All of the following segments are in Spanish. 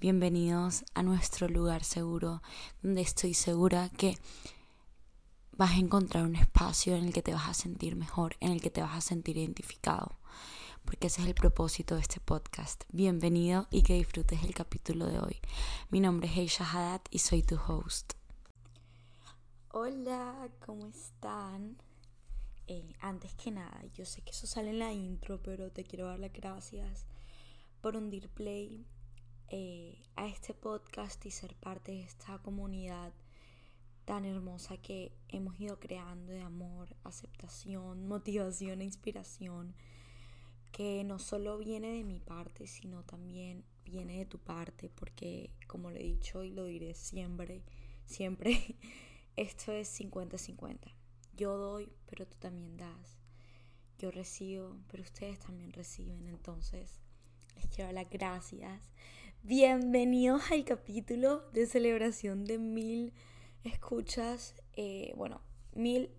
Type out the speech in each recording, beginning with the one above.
Bienvenidos a nuestro lugar seguro, donde estoy segura que vas a encontrar un espacio en el que te vas a sentir mejor, en el que te vas a sentir identificado, porque ese es el propósito de este podcast. Bienvenido y que disfrutes el capítulo de hoy. Mi nombre es Heisha Haddad y soy tu host. Hola, ¿cómo están? Eh, antes que nada, yo sé que eso sale en la intro, pero te quiero dar las gracias por hundir play eh, a este podcast y ser parte de esta comunidad tan hermosa que hemos ido creando de amor, aceptación, motivación e inspiración, que no solo viene de mi parte, sino también viene de tu parte, porque como lo he dicho y lo diré siempre, siempre, esto es 50-50. Yo doy, pero tú también das. Yo recibo, pero ustedes también reciben. Entonces, les quiero dar las gracias Bienvenidos al capítulo de celebración de mil escuchas. Eh, bueno, mil,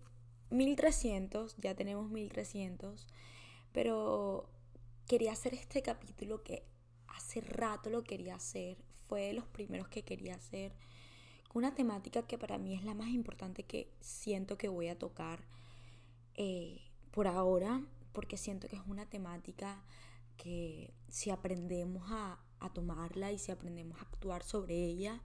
mil trescientos, ya tenemos mil trescientos. Pero quería hacer este capítulo que hace rato lo quería hacer. Fue de los primeros que quería hacer. Una temática que para mí es la más importante que siento que voy a tocar eh, por ahora. Porque siento que es una temática que si aprendemos a, a tomarla y si aprendemos a actuar sobre ella,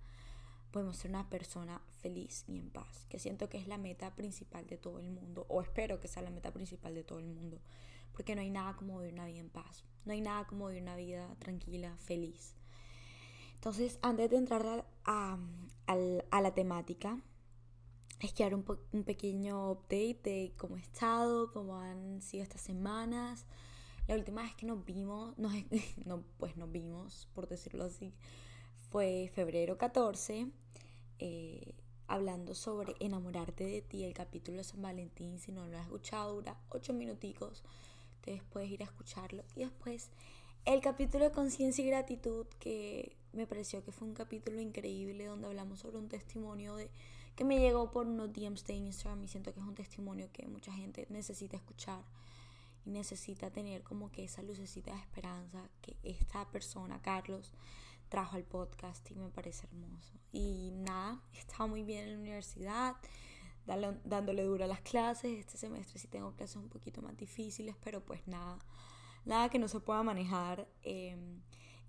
podemos ser una persona feliz y en paz, que siento que es la meta principal de todo el mundo, o espero que sea la meta principal de todo el mundo, porque no hay nada como vivir una vida en paz, no hay nada como vivir una vida tranquila, feliz. Entonces, antes de entrar a, la temática, es que un, un, pequeño update de cómo he estado, cómo han sido estas semanas, la última vez que nos vimos, nos, no, pues nos vimos, por decirlo así, fue febrero 14, eh, hablando sobre enamorarte de ti, el capítulo de San Valentín. Si no lo has escuchado, dura 8 minuticos. Entonces puedes ir a escucharlo. Y después el capítulo de conciencia y gratitud, que me pareció que fue un capítulo increíble donde hablamos sobre un testimonio de que me llegó por unos DMs de Instagram y siento que es un testimonio que mucha gente necesita escuchar y necesita tener como que esa lucecita de esperanza que esta persona, Carlos, trajo al podcast y me parece hermoso. Y nada, he estado muy bien en la universidad, dándole duro a las clases. Este semestre sí tengo clases un poquito más difíciles, pero pues nada, nada que no se pueda manejar. Em,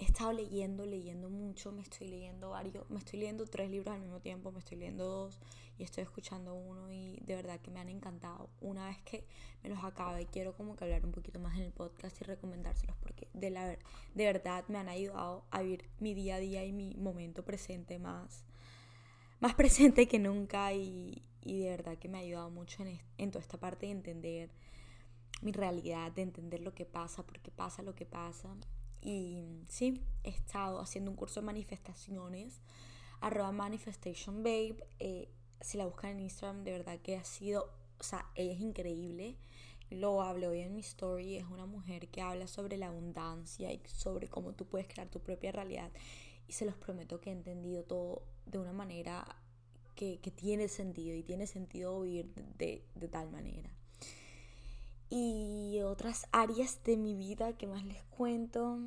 he estado leyendo, leyendo mucho, me estoy leyendo varios, me estoy leyendo tres libros al mismo tiempo, me estoy leyendo dos y estoy escuchando uno y de verdad que me han encantado. Una vez que me los acabe, quiero como que hablar un poquito más en el podcast y recomendárselos porque de, la, de verdad me han ayudado a vivir mi día a día y mi momento presente más, más presente que nunca y, y de verdad que me ha ayudado mucho en, en toda esta parte de entender mi realidad, de entender lo que pasa, porque pasa lo que pasa y sí, he estado haciendo un curso de manifestaciones, arroba manifestation babe. Eh, si la buscan en Instagram, de verdad que ha sido, o sea, ella es increíble. Lo hablo hoy en mi story. Es una mujer que habla sobre la abundancia y sobre cómo tú puedes crear tu propia realidad. Y se los prometo que he entendido todo de una manera que, que tiene sentido y tiene sentido vivir de tal manera y otras áreas de mi vida que más les cuento.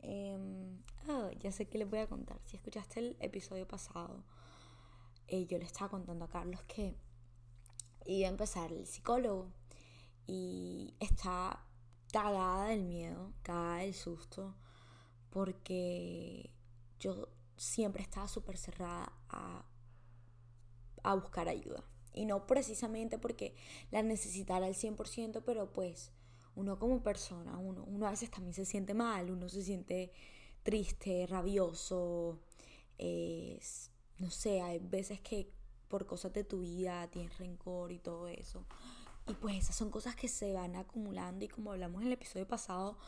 Em, ah, ya sé que les voy a contar. Si escuchaste el episodio pasado, eh, yo le estaba contando a Carlos que iba a empezar el psicólogo y está cagada del miedo, cagada del susto, porque yo siempre estaba súper cerrada a, a buscar ayuda. Y no precisamente porque la necesitara al 100%, pero pues uno como persona, uno, uno a veces también se siente mal, uno se siente triste, rabioso, no sé, hay veces que por cosas de tu vida tienes rencor y todo eso. Y pues esas son cosas que se van acumulando y como hablamos en el episodio pasado,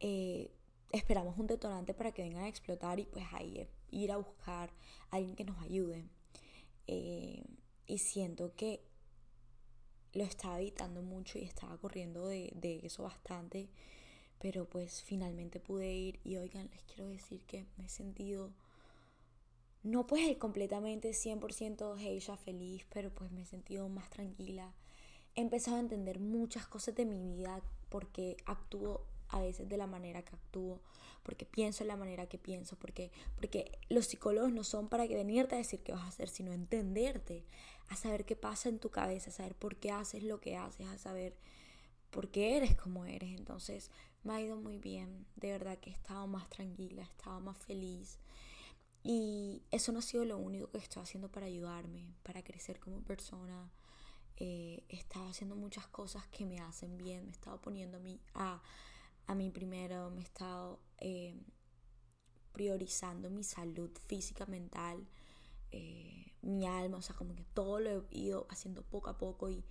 eh, esperamos un detonante para que vengan a explotar y pues ahí ir a buscar a alguien que nos ayude. eh, y siento que lo estaba evitando mucho y estaba corriendo de, de eso bastante. Pero pues finalmente pude ir y oigan, les quiero decir que me he sentido, no pues completamente 100% ella feliz, pero pues me he sentido más tranquila. He empezado a entender muchas cosas de mi vida porque actúo a veces de la manera que actúo, porque pienso en la manera que pienso, porque, porque los psicólogos no son para que venirte a decir qué vas a hacer, sino entenderte, a saber qué pasa en tu cabeza, a saber por qué haces lo que haces, a saber por qué eres como eres. Entonces me ha ido muy bien, de verdad que he estado más tranquila, he estado más feliz. Y eso no ha sido lo único que estoy haciendo para ayudarme, para crecer como persona. Eh, he estado haciendo muchas cosas que me hacen bien, me he estado poniendo a mí, a, a mí primero, me he estado eh, priorizando mi salud física, mental, eh, mi alma, o sea, como que todo lo he ido haciendo poco a poco y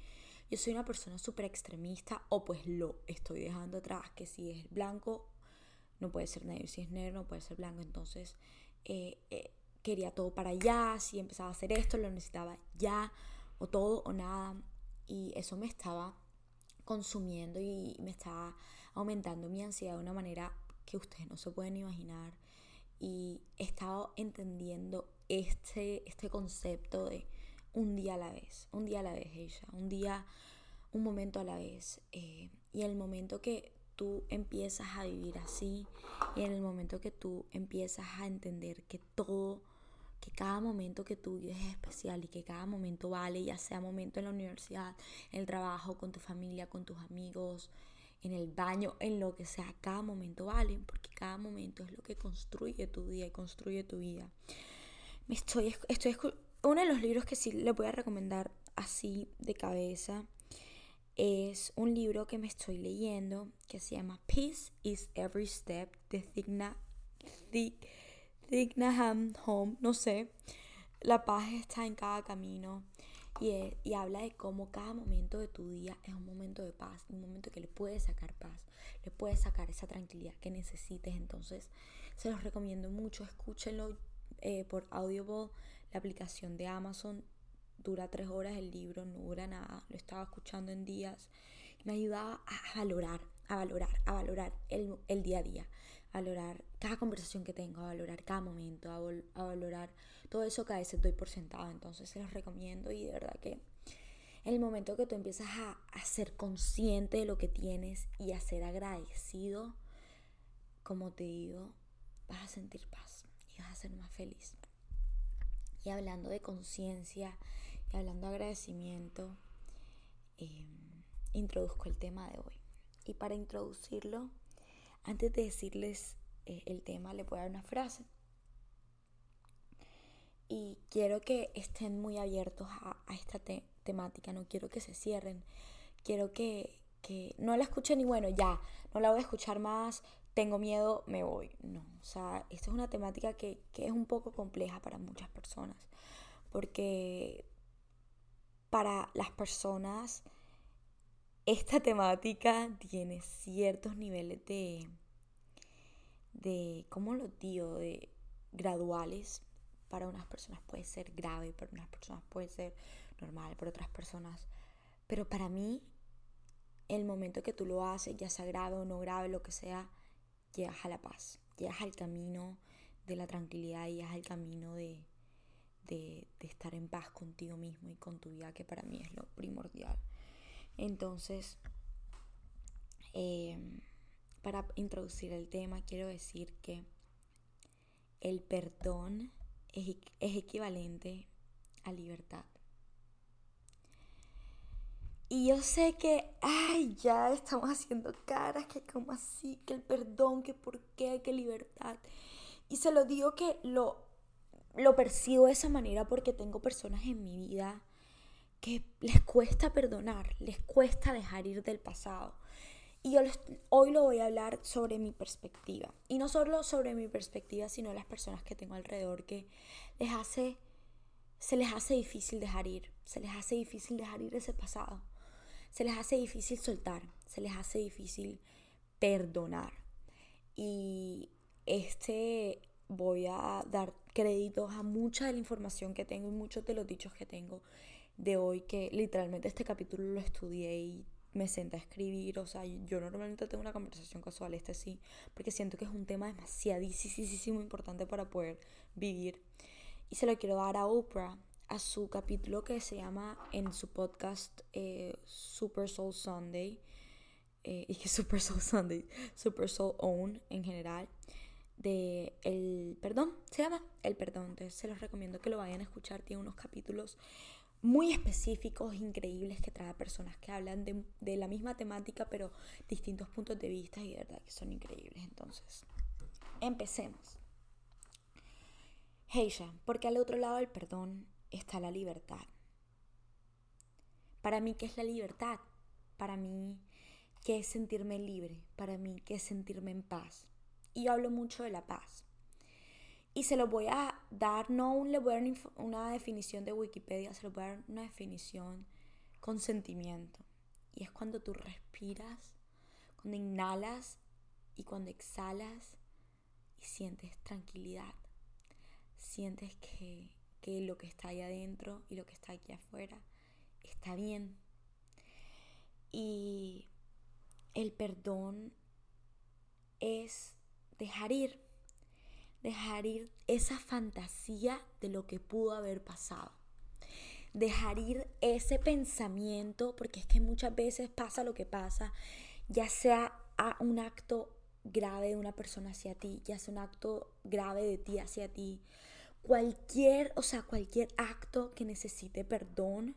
yo soy una persona súper extremista o pues lo estoy dejando atrás, que si es blanco no puede ser negro, si es negro no puede ser blanco, entonces eh, quería todo para allá, si empezaba a hacer esto lo necesitaba ya, o todo o nada, y eso me estaba consumiendo y me estaba aumentando mi ansiedad de una manera que ustedes no se pueden imaginar. Y he estado entendiendo este, este concepto de un día a la vez, un día a la vez ella, un día, un momento a la vez. Eh, y el momento que tú empiezas a vivir así, y en el momento que tú empiezas a entender que todo, que cada momento que tú vives es especial y que cada momento vale, ya sea momento en la universidad, en el trabajo, con tu familia, con tus amigos, en el baño, en lo que sea, cada momento vale, porque cada momento es lo que construye tu día y construye tu vida. Me estoy, estoy, uno de los libros que sí le voy a recomendar así de cabeza es un libro que me estoy leyendo que se llama Peace is Every Step de Thigna, Home, no sé. La paz está en cada camino. Y, habla de cómo cada momento de tu día es un momento de paz, un momento que le puedes sacar paz, le puedes sacar esa tranquilidad que necesites. Entonces, se los recomiendo mucho, escúchenlo eh, por Audible, la aplicación de Amazon. Dura tres horas el libro, no dura nada, lo estaba escuchando en días. Me ayudaba a valorar, a valorar, a valorar el, el día a día, valorar cada conversación que tengo, a valorar cada momento, a, a valorar todo eso que a veces doy por sentado. Entonces se los recomiendo y de verdad que el momento que tú empiezas a, a ser consciente de lo que tienes y a ser agradecido, como te digo, vas a sentir paz y vas a ser más feliz. Y hablando de conciencia y hablando de agradecimiento, em, introduzco el tema de hoy. Y para introducirlo, antes de decirles eh, el tema, le voy a dar una frase y quiero que estén muy abiertos a, esta temática, no quiero que se cierren, quiero que, que no la escuchen y bueno, ya, no la voy a escuchar más, tengo miedo, me voy. No, o sea, esta es una temática que, que es un poco compleja para muchas personas, porque para las personas esta temática tiene ciertos niveles de, de ¿cómo lo digo?, de graduales para unas personas puede ser grave, para unas personas puede ser normal, para otras personas. Pero para mí, el momento que tú lo haces, ya sea grave o no grave, lo que sea, llegas a la paz, llegas al camino de la tranquilidad, llegas al camino de, de, estar en paz contigo mismo y con tu vida, que para mí es lo primordial. Entonces, em, para introducir el tema, quiero decir que el perdón es, equivalente a libertad. Y yo sé que, ay, ya estamos haciendo caras, que como así, que el perdón, que por qué, que libertad. Y se lo digo que lo, lo percibo de esa manera porque tengo personas en mi vida que les cuesta perdonar, les cuesta dejar ir del pasado. Y yo hoy lo voy a hablar sobre mi perspectiva. Y no solo sobre mi perspectiva, sino las personas que tengo alrededor que les hace, se les hace difícil dejar ir. Se les hace difícil dejar ir ese pasado. Se les hace difícil soltar. Se les hace difícil perdonar. Y este voy a dar créditos a mucha de la información que tengo y muchos de los dichos que tengo de hoy, que literalmente este capítulo lo estudié y me senté a escribir. O sea, yo normalmente tengo una conversación casual, este sí, porque siento que es un tema demasiadísimo importante para poder vivir. Y se lo quiero dar a Oprah, a su capítulo que se llama en su podcast eh, Super Soul Sunday. Eh, y que Super Soul Sunday, Super Soul Own en general de El Perdón, se llama El Perdón. Entonces se los recomiendo que lo vayan a escuchar. Tiene unos capítulos muy específicos, increíbles, que trae personas que hablan de, de la misma temática, pero distintos puntos de vista y de verdad que son increíbles. Entonces, empecemos. Heisha, porque al otro lado del perdón está la libertad. Para mí, ¿qué es la libertad? Para mí, ¿qué es sentirme libre? Para mí, ¿qué es sentirme en paz? Y yo hablo mucho de la paz. Y se lo voy a dar, no le voy a dar una definición de Wikipedia, se lo voy a dar una definición con sentimiento. Y es cuando tú respiras, cuando inhalas y cuando exhalas y sientes tranquilidad. Sientes que, que lo que está ahí adentro y lo que está aquí afuera está bien. Y el perdón es dejar ir, dejar ir esa fantasía de lo que pudo haber pasado. Dejar ir ese pensamiento, porque es que muchas veces pasa lo que pasa, ya sea a un acto grave de una persona hacia ti, ya sea un acto grave de ti hacia ti, cualquier, o sea, cualquier acto que necesite perdón,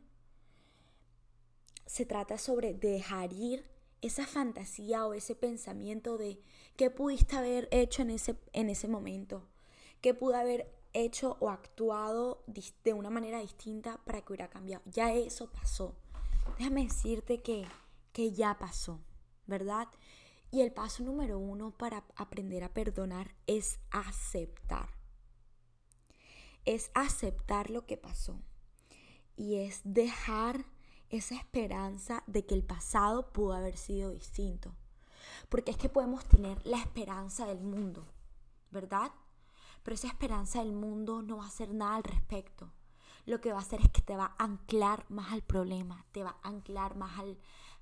se trata sobre dejar ir esa fantasía o ese pensamiento de qué pudiste haber hecho en ese, en ese momento, qué pude haber hecho o actuado de una manera distinta para que hubiera cambiado. Ya eso pasó. Déjame decirte que, que ya pasó, ¿verdad? Y el paso número uno para aprender a perdonar es aceptar. Es aceptar lo que pasó. Y es dejar esa esperanza de que el pasado pudo haber sido distinto. Porque es que podemos tener la esperanza del mundo, ¿verdad? Pero esa esperanza del mundo no va a hacer nada al respecto. Lo que va a hacer es que te va a anclar más al problema, te va a anclar más al,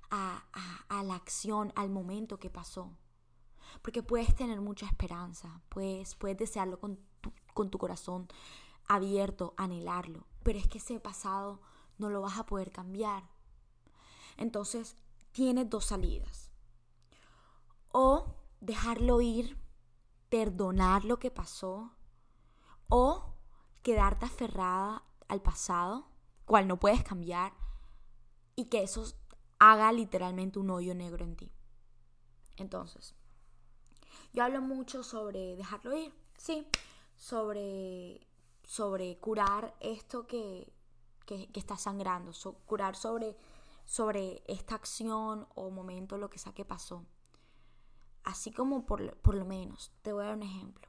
a, a, la acción, al momento que pasó. Porque puedes tener mucha esperanza, puedes, puedes desearlo con tu, con tu corazón abierto, anhelarlo, pero es que ese pasado no lo vas a poder cambiar. Entonces, tienes dos salidas. O dejarlo ir, perdonar lo que pasó, o quedarte aferrada al pasado, cual no puedes cambiar, y que eso haga literalmente un hoyo negro en ti. Entonces, yo hablo mucho sobre dejarlo ir, sí, sobre, sobre curar esto que, que, está sangrando, curar sobre, sobre esta acción o momento, lo que sea que pasó. Así como por, por lo menos, te voy a dar un ejemplo,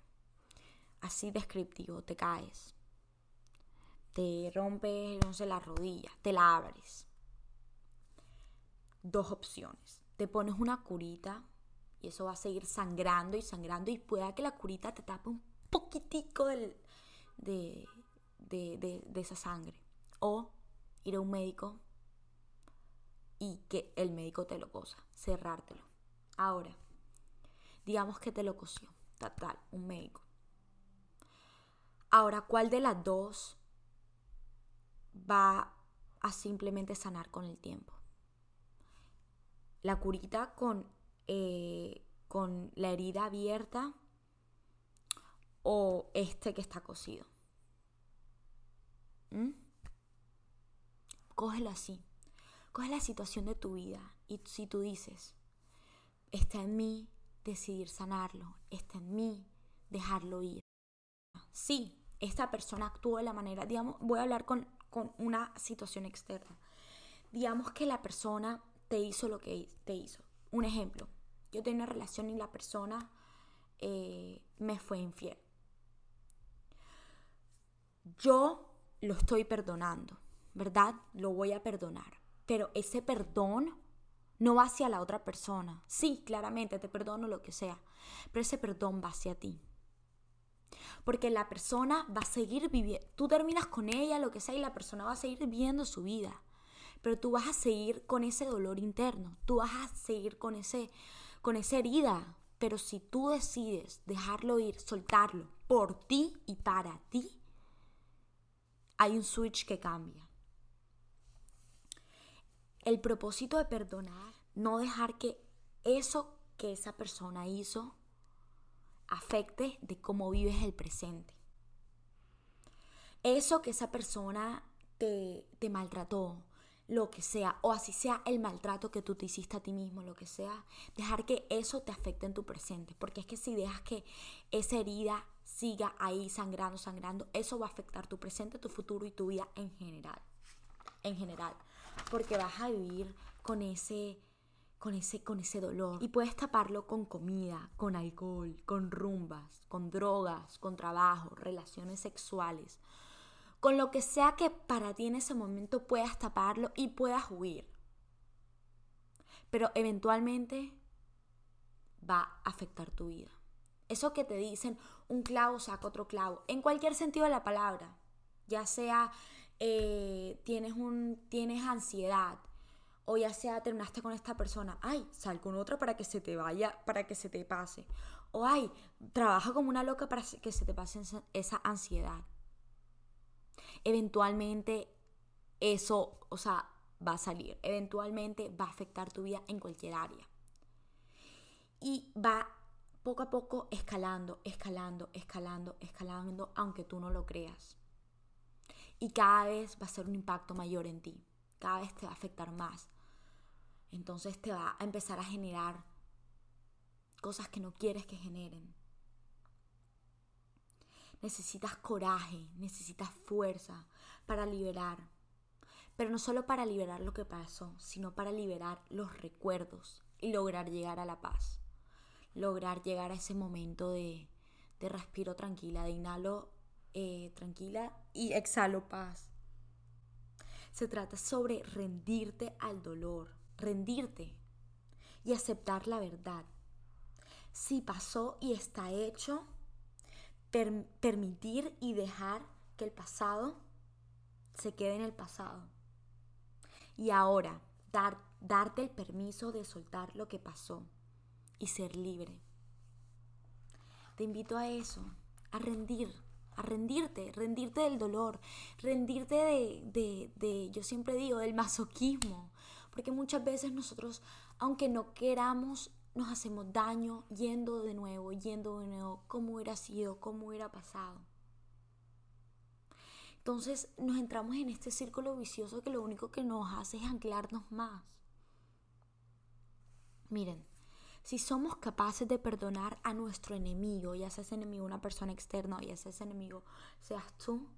así descriptivo, te caes, te rompes, la rodilla, te la abres. Dos opciones, te pones una curita y eso va a seguir sangrando y sangrando y pueda que la curita te tape un poquitico del, de, de, de, esa sangre o ir a un médico y que el médico te lo cosa, cerrártelo. Ahora, digamos que te lo cosió, tal, tal, un médico. Ahora, ¿cuál de las dos va a simplemente sanar con el tiempo? La curita con, eh, con la herida abierta o este que está cosido. ¿Mm? Cógelo así. Coge la situación de tu vida y si tú dices, está en mí decidir sanarlo, está en mí dejarlo ir. Sí, esta persona actuó de la manera, digamos, voy a hablar con, una situación externa. Digamos que la persona te hizo lo que te hizo. Un ejemplo, yo tenía una relación y la persona eh, me fue infiel. Yo lo estoy perdonando ¿verdad? Lo voy a perdonar. Pero ese perdón no va hacia la otra persona. Sí, claramente te perdono lo que sea, pero ese perdón va hacia ti. Porque la persona va a seguir viviendo, tú terminas con ella, lo que sea, y la persona va a seguir viviendo su vida. Pero tú vas a seguir con ese dolor interno, tú vas a seguir con, ese, con esa herida. Pero si tú decides dejarlo ir, soltarlo por ti y para ti, hay un switch que cambia. El propósito de perdonar, no dejar que eso que esa persona hizo afecte de cómo vives el presente. Eso que esa persona te, te maltrató, lo que sea, o así sea el maltrato que tú te hiciste a ti mismo, lo que sea, dejar que eso te afecte en tu presente, porque es que si dejas que esa herida siga ahí sangrando, sangrando, eso va a afectar tu presente, tu futuro y tu vida en general. En general, porque vas a vivir con ese con ese, con ese dolor. Y puedes taparlo con comida, con alcohol, con rumbas, con drogas, con trabajo, relaciones sexuales. Con lo que sea que para ti en ese momento puedas taparlo y puedas huir. Pero eventualmente va a afectar tu vida. Eso que te dicen, un clavo saca otro clavo, en cualquier sentido de la palabra. Ya sea eh, tienes, un, tienes ansiedad, o ya sea terminaste con esta persona, ay, sal con otra para que se te vaya, para que se te pase. O ay, trabaja como una loca para que se te pase esa ansiedad. Eventualmente eso, o sea, va a salir. Eventualmente va a afectar tu vida en cualquier área. Y va poco a poco escalando, escalando, escalando, escalando, aunque tú no lo creas. Y cada vez va a ser un impacto mayor en ti. Cada vez te va a afectar más entonces te va a empezar a generar cosas que no quieres que generen. Necesitas coraje, necesitas fuerza para liberar. Pero no solo para liberar lo que pasó, sino para liberar los recuerdos y lograr llegar a la paz. Lograr llegar a ese momento de, respiro tranquila, de inhalo eh, tranquila y exhalo paz. Se trata sobre rendirte al dolor, rendirte y aceptar la verdad. Si pasó y está hecho, permitir y dejar que el pasado se quede en el pasado. Y ahora, dar, darte el permiso de soltar lo que pasó y ser libre. Te invito a eso, a rendir, rendirte, rendirte del dolor, rendirte de, de, de yo siempre digo, del masoquismo, porque muchas veces nosotros, aunque no queramos, nos hacemos daño yendo de nuevo, yendo de nuevo, cómo hubiera sido, cómo hubiera pasado. Entonces nos entramos en este círculo vicioso que lo único que nos hace es anclarnos más. Miren, si somos capaces de perdonar a nuestro enemigo, ya sea ese enemigo una persona externa o ya sea ese enemigo seas tú,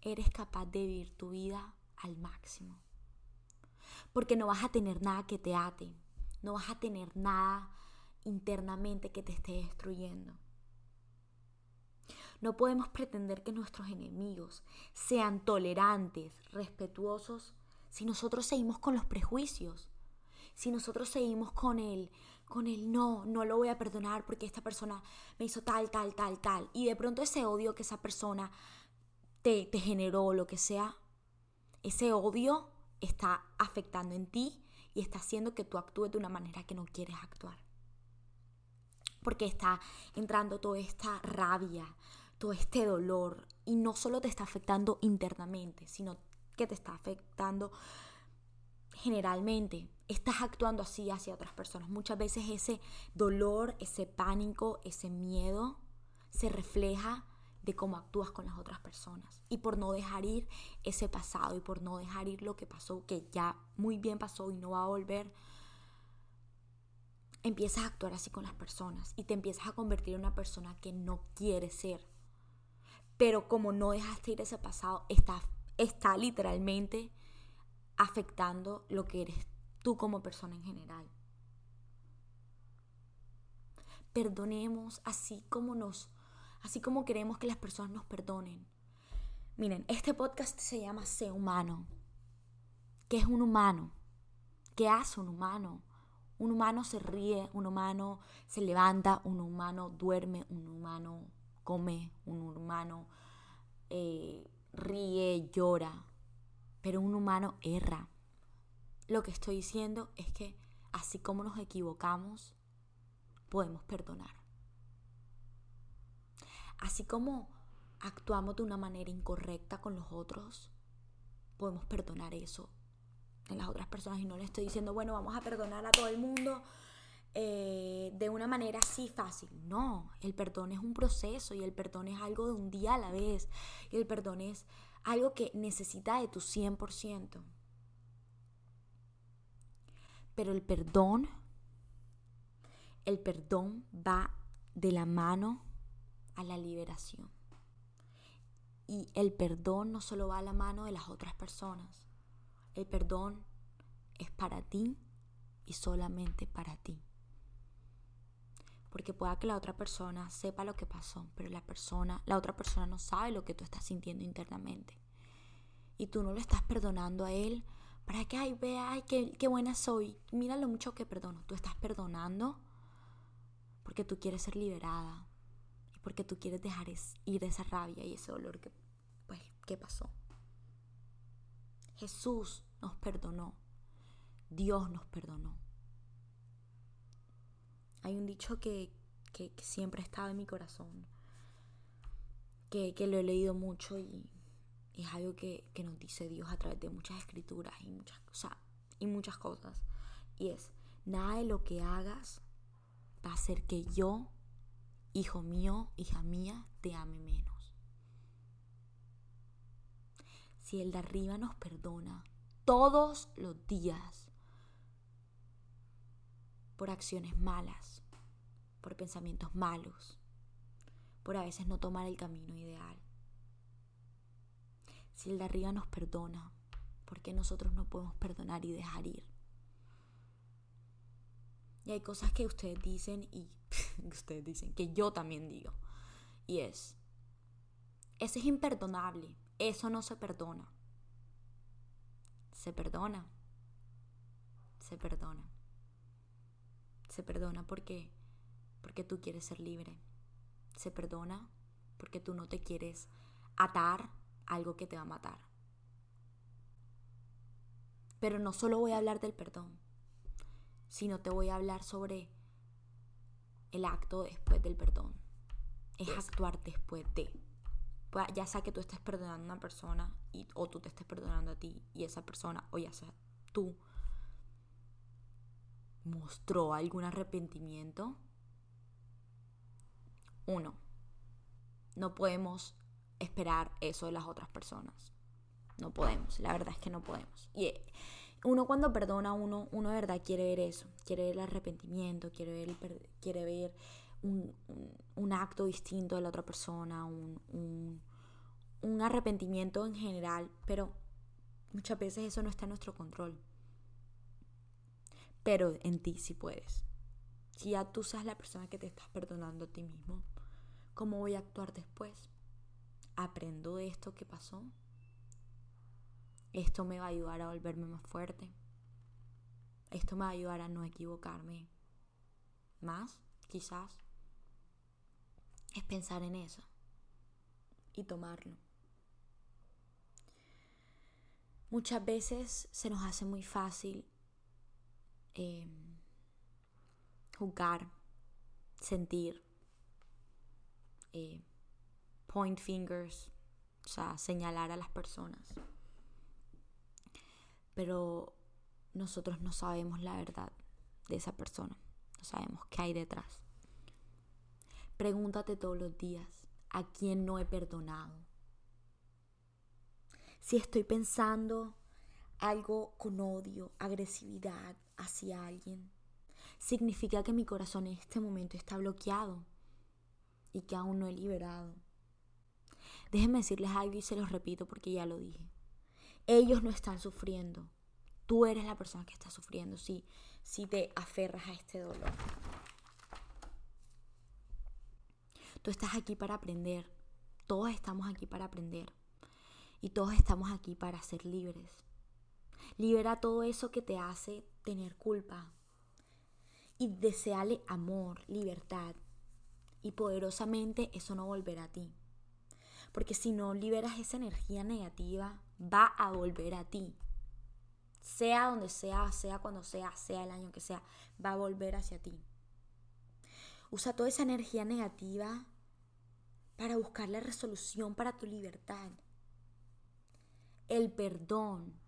eres capaz de vivir tu vida al máximo porque no vas a tener nada que te ate, no vas a tener nada internamente que te esté destruyendo. No podemos pretender que nuestros enemigos sean tolerantes, respetuosos, si nosotros seguimos con los prejuicios, si nosotros seguimos con el, con el no, no lo voy a perdonar porque esta persona me hizo tal, tal, tal, tal, y de pronto ese odio que esa persona te, te generó, lo que sea, ese odio está afectando en ti y está haciendo que tú actúes de una manera que no quieres actuar. Porque está entrando toda esta rabia, todo este dolor y no solo te está afectando internamente, sino que te está afectando generalmente. Estás actuando así hacia otras personas. Muchas veces ese dolor, ese pánico, ese miedo se refleja de cómo actúas con las otras personas. Y por no dejar ir ese pasado y por no dejar ir lo que pasó, que ya muy bien pasó y no va a volver, empiezas a actuar así con las personas y te empiezas a convertir en una persona que no quieres ser. Pero como no dejaste ir ese pasado, está, está literalmente afectando lo que eres tú como persona en general. Perdonemos así como nos así como queremos que las personas nos perdonen. Miren, este podcast se llama Sé humano. ¿Qué es un humano? ¿Qué hace un humano? Un humano se ríe, un humano se levanta, un humano duerme, un humano come, un humano eh, ríe, llora, pero un humano erra. Lo que estoy diciendo es que así como nos equivocamos, podemos perdonar. Así como actuamos de una manera incorrecta con los otros, podemos perdonar eso en las otras personas. Y no le estoy diciendo, bueno, vamos a perdonar a todo el mundo eh, de una manera así fácil. No, el perdón es un proceso y el perdón es algo de un día a la vez. Y el perdón es algo que necesita de tu 100%. Pero el perdón, el perdón va de la mano a la liberación. Y el perdón no solo va a la mano de las otras personas. El perdón es para ti y solamente para ti. Porque pueda que la otra persona sepa lo que pasó, pero la persona, la otra persona no sabe lo que tú estás sintiendo internamente. Y tú no lo estás perdonando a él para que, ay, vea, ay, qué, qué buena soy. Mira lo mucho que perdono. Tú estás perdonando porque tú quieres ser liberada. Y porque tú quieres dejar ir esa rabia y ese dolor que, pues, ¿qué pasó? Jesús nos perdonó. Dios nos perdonó. Hay un dicho que, siempre ha estado en mi corazón, que, lo he leído mucho y, es algo que, nos dice Dios a través de muchas escrituras y muchas, y muchas cosas. Y es, nada de lo que hagas va a hacer que yo, hijo mío, hija mía, te ame menos. Si el de arriba nos perdona todos los días, por acciones malas, por pensamientos malos, por a veces no tomar el camino ideal. Si el de arriba nos perdona, ¿por qué nosotros no podemos perdonar y dejar ir? Y hay cosas que ustedes dicen y ustedes dicen que yo también digo. Y es, eso es imperdonable, eso no se perdona. Se perdona, se perdona se perdona porque porque tú quieres ser libre. Se perdona porque tú no te quieres atar algo que te va a matar. Pero no solo voy a hablar del perdón, sino te voy a hablar sobre el acto después del perdón. Es actuar después de. Pues, ya sea que tú estés perdonando a una persona y, o tú te estés perdonando a ti y esa persona, o ya sea tú mostró algún arrepentimiento? Uno, no podemos esperar eso de las otras personas. No podemos, la verdad es que no podemos. Y eh, uno cuando perdona, uno, uno de verdad quiere ver eso, quiere ver el arrepentimiento, quiere ver, quiere ver un, acto distinto de la otra persona, un, un arrepentimiento en general, pero muchas veces eso no está en nuestro control pero en ti sí puedes. Si ya tú seas la persona que te estás perdonando a ti mismo, ¿cómo voy a actuar después? ¿Aprendo de esto que pasó? ¿Esto me va a ayudar a volverme más fuerte? ¿Esto me va a ayudar a no equivocarme más? Quizás. Es pensar en eso y tomarlo. Muchas veces se nos hace muy fácil eh, jugar, sentir, eh, point fingers, o sea, señalar a las personas. Pero nosotros no sabemos la verdad de esa persona, no sabemos qué hay detrás. Pregúntate todos los días, ¿a quién no he perdonado? Si estoy pensando algo con odio, agresividad hacia alguien, significa que mi corazón en este momento está bloqueado y que aún no he liberado. Déjenme decirles algo y se los repito porque ya lo dije. Ellos no están sufriendo. Tú eres la persona que está sufriendo si, si te aferras a este dolor. Tú estás aquí para aprender. Todos estamos aquí para aprender. Y todos estamos aquí para ser libres. Libera todo eso que te hace tener culpa. Y deseale amor, libertad. y poderosamente eso no volverá a ti. Porque si no liberas esa energía negativa, va a volver a ti. Sea donde sea, sea cuando sea, sea el año que sea, va a volver hacia ti. Usa toda esa energía negativa para buscar la resolución para tu libertad. El perdón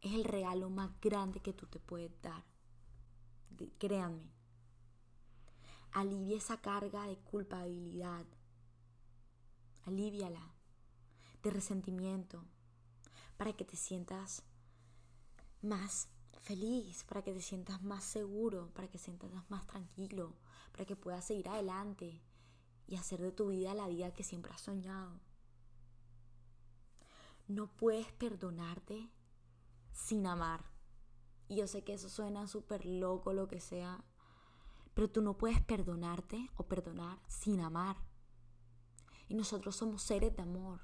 es el regalo más grande que tú te puedes dar. Créanme. Alivia esa carga de culpabilidad. Aliviala. De resentimiento. Para que te sientas más feliz, para que te sientas más seguro, para que te sientas más tranquilo, para que puedas seguir adelante y hacer de tu vida la vida que siempre has soñado. No puedes perdonarte sin amar. Y yo sé que eso suena súper loco, lo que sea, pero tú no puedes perdonarte o perdonar sin amar. Y nosotros somos seres de amor.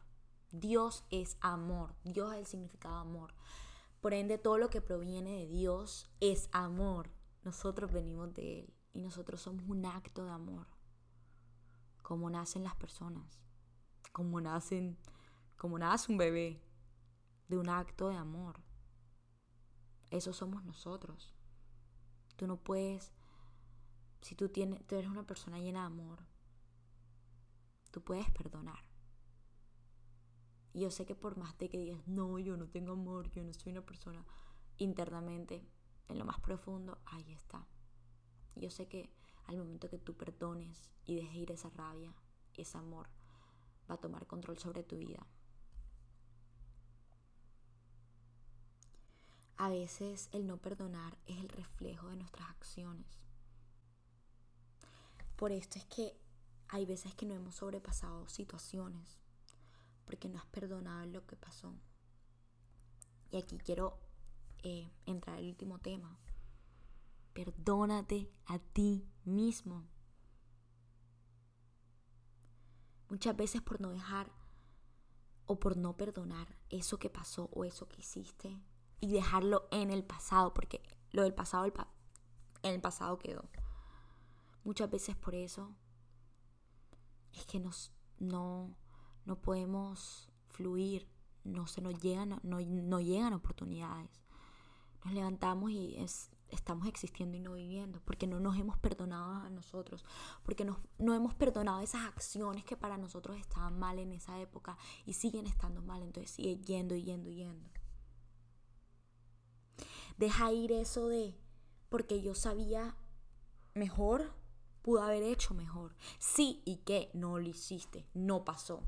Dios es amor. Dios es el significado amor. Por ende, todo lo que proviene de Dios es amor. Nosotros venimos de Él y nosotros somos un acto de amor. Como nacen las personas, como nacen, como nace un bebé, de un acto de amor. Eso somos nosotros. Tú no puedes, si tú, tienes, tú eres una persona llena de amor, tú puedes perdonar. Yo sé que por más de que digas, no, yo no tengo amor, yo no soy una persona, internamente, en lo más profundo, ahí está. Yo sé que al momento que tú perdones y dejes ir esa rabia, ese amor, va a tomar control sobre tu vida. A veces el no perdonar es el reflejo de nuestras acciones. Por esto es que hay veces que no hemos sobrepasado situaciones porque no has perdonado lo que pasó. Y aquí quiero eh, entrar al último tema. Perdónate a ti mismo. Muchas veces por no dejar o por no perdonar eso que pasó o eso que hiciste y dejarlo en el pasado, porque lo del pasado en el pasado quedó. Muchas veces por eso es que nos, no, no podemos fluir, no se nos llegan, no, no llegan oportunidades. Nos levantamos y estamos existiendo y no viviendo, porque no nos hemos perdonado a nosotros, porque no, no hemos perdonado esas acciones que para nosotros estaban mal en esa época y siguen estando mal, entonces sigue yendo y yendo y yendo. Deja ir eso de, porque yo sabía mejor, pudo haber hecho mejor. Sí, ¿y qué? No lo hiciste, no pasó.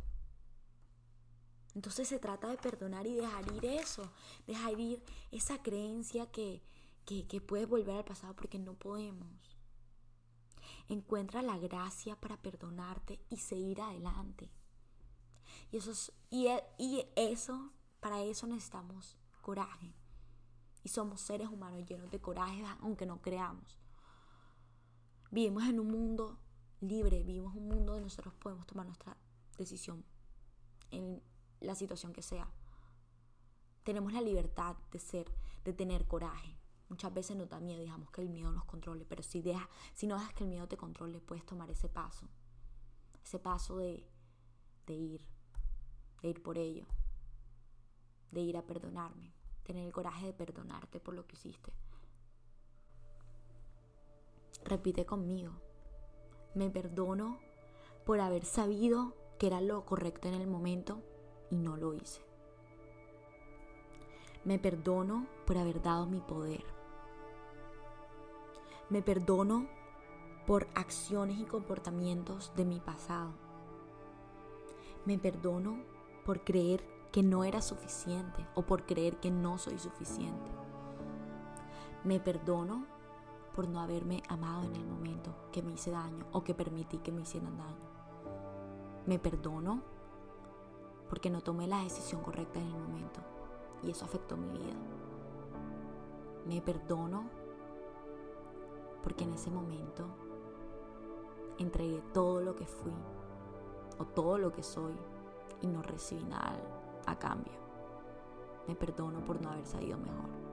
Entonces se trata de perdonar y dejar ir eso, dejar ir esa creencia que, que, puedes volver al pasado porque no podemos. Encuentra la gracia para perdonarte y seguir adelante. Y eso, y, y eso, para eso necesitamos coraje. Y somos seres humanos llenos de coraje, aunque no creamos. Vivimos en un mundo libre, vivimos un mundo donde nosotros podemos tomar nuestra decisión en la situación que sea. Tenemos la libertad de ser, de tener coraje. Muchas veces nos da miedo, dejamos que el miedo nos controle, pero si, deja, si no dejas que el miedo te controle, puedes tomar ese paso. Ese paso de, de ir, de ir por ello, de ir a perdonarme, tener el coraje de perdonarte por lo que hiciste. Repite conmigo, me perdono por haber sabido que era lo correcto en el momento y no lo hice. Me perdono por haber dado mi poder. Me perdono por acciones y comportamientos de mi pasado. Me perdono por creer que no era suficiente o por creer que no soy suficiente. Me perdono por no haberme amado en el momento que me hice daño o que permití que me hicieran daño. Me perdono porque no tomé la decisión correcta en el momento y eso afectó mi vida. Me perdono porque en ese momento entregué todo lo que fui o todo lo que soy y no recibí nada a cambio. Me perdono por no haber salido mejor.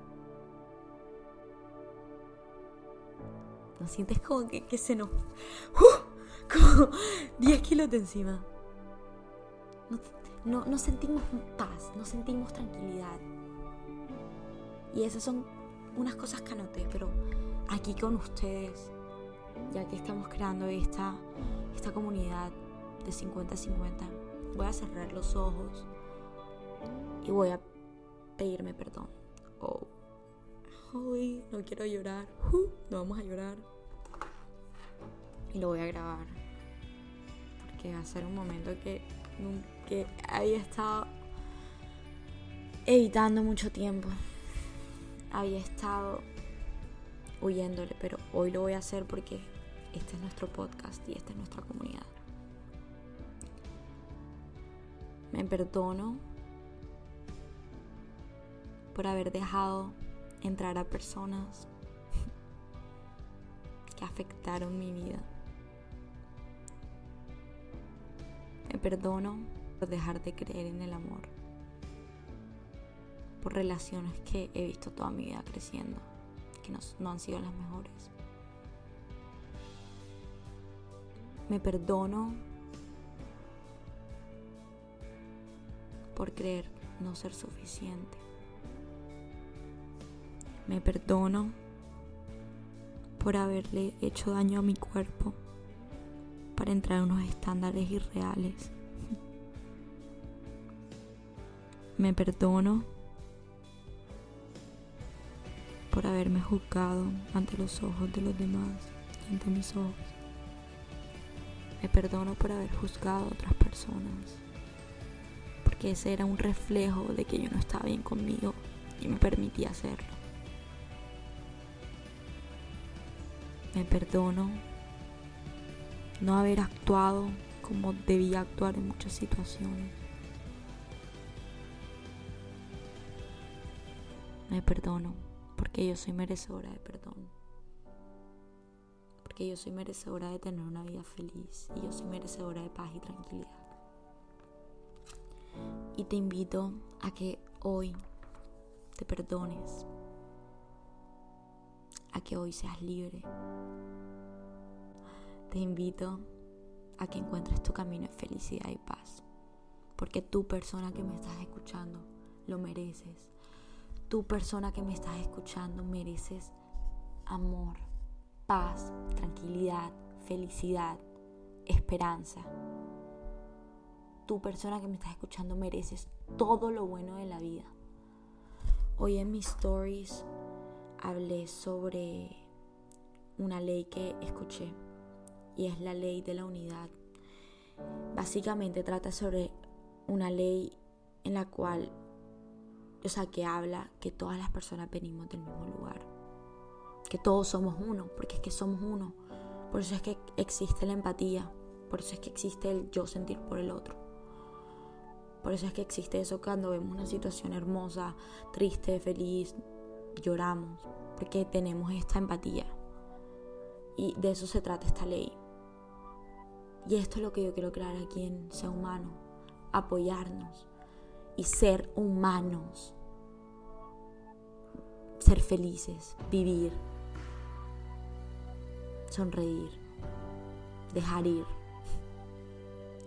¿No sientes como que, se nos... ¡Uh! como 10 kilos de encima. No, no, sentimos paz, no sentimos tranquilidad. Y esas son unas cosas que anoté, pero aquí con ustedes, ya que estamos creando esta, esta comunidad de 50-50, voy a cerrar los ojos y voy a pedirme perdón. Oh, no quiero llorar. No vamos a llorar. Y lo voy a grabar. Porque va a ser un momento que, que había estado evitando mucho tiempo. Había estado huyéndole, pero hoy lo voy a hacer porque este es nuestro podcast y esta es nuestra comunidad. Me perdono por haber dejado entrar a personas que afectaron mi vida. Me perdono por dejar de creer en el amor, por relaciones que he visto toda mi vida creciendo, que no, no han sido las mejores. Me perdono por creer no ser suficiente. Me perdono por haberle hecho daño a mi cuerpo para entrar en unos estándares irreales. Me perdono por haberme juzgado ante los ojos de los demás ante mis ojos. Me perdono por haber juzgado a otras personas, porque ese era un reflejo de que yo no estaba bien conmigo y me permitía hacerlo. Me perdono no haber actuado como debía actuar en muchas situaciones. Me perdono porque yo soy merecedora de perdón. Porque yo soy merecedora de tener una vida feliz y yo soy merecedora de paz y tranquilidad. Y te invito a que hoy te perdones a que hoy seas libre. Te invito a que encuentres tu camino de felicidad y paz. Porque tú persona que me estás escuchando, lo mereces. Tú persona que me estás escuchando, mereces amor, paz, tranquilidad, felicidad, esperanza. Tú persona que me estás escuchando, mereces todo lo bueno de la vida. Hoy en mis stories hablé sobre una ley que escuché y es la ley de la unidad. Básicamente trata sobre una ley en la cual, o sea, que habla que todas las personas venimos del mismo lugar, que todos somos uno, porque es que somos uno. Por eso es que existe la empatía, por eso es que existe el yo sentir por el otro. Por eso es que existe eso cuando vemos una situación hermosa, triste, feliz, lloramos, porque tenemos esta empatía. Y de eso se trata esta ley. Y esto es lo que yo quiero crear aquí en Ser Humano. Apoyarnos y ser humanos. Ser felices, vivir, sonreír, dejar ir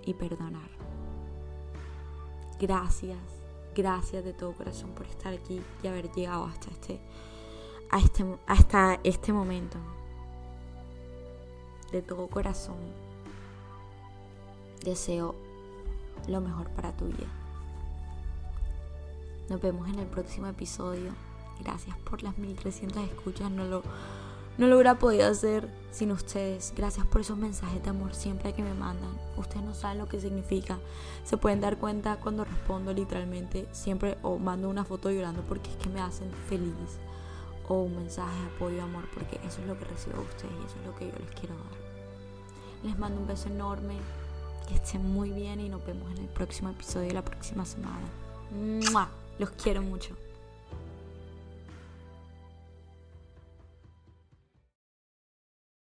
y perdonar. Gracias, gracias de todo corazón por estar aquí y haber llegado hasta este a este, hasta este momento. De todo corazón, deseo lo mejor para tu vida. Nos vemos en el próximo episodio. Gracias por las 1300 escuchas. No lo, no lo hubiera podido hacer sin ustedes. Gracias por esos mensajes de amor siempre que me mandan. Ustedes no saben lo que significa. Se pueden dar cuenta cuando respondo literalmente. Siempre o mando una foto llorando porque es que me hacen feliz o un mensaje de apoyo, amor, porque eso es lo que recibo de ustedes y eso es lo que yo les quiero dar. Les mando un beso enorme, que estén muy bien y nos vemos en el próximo episodio de la próxima semana. Los quiero mucho.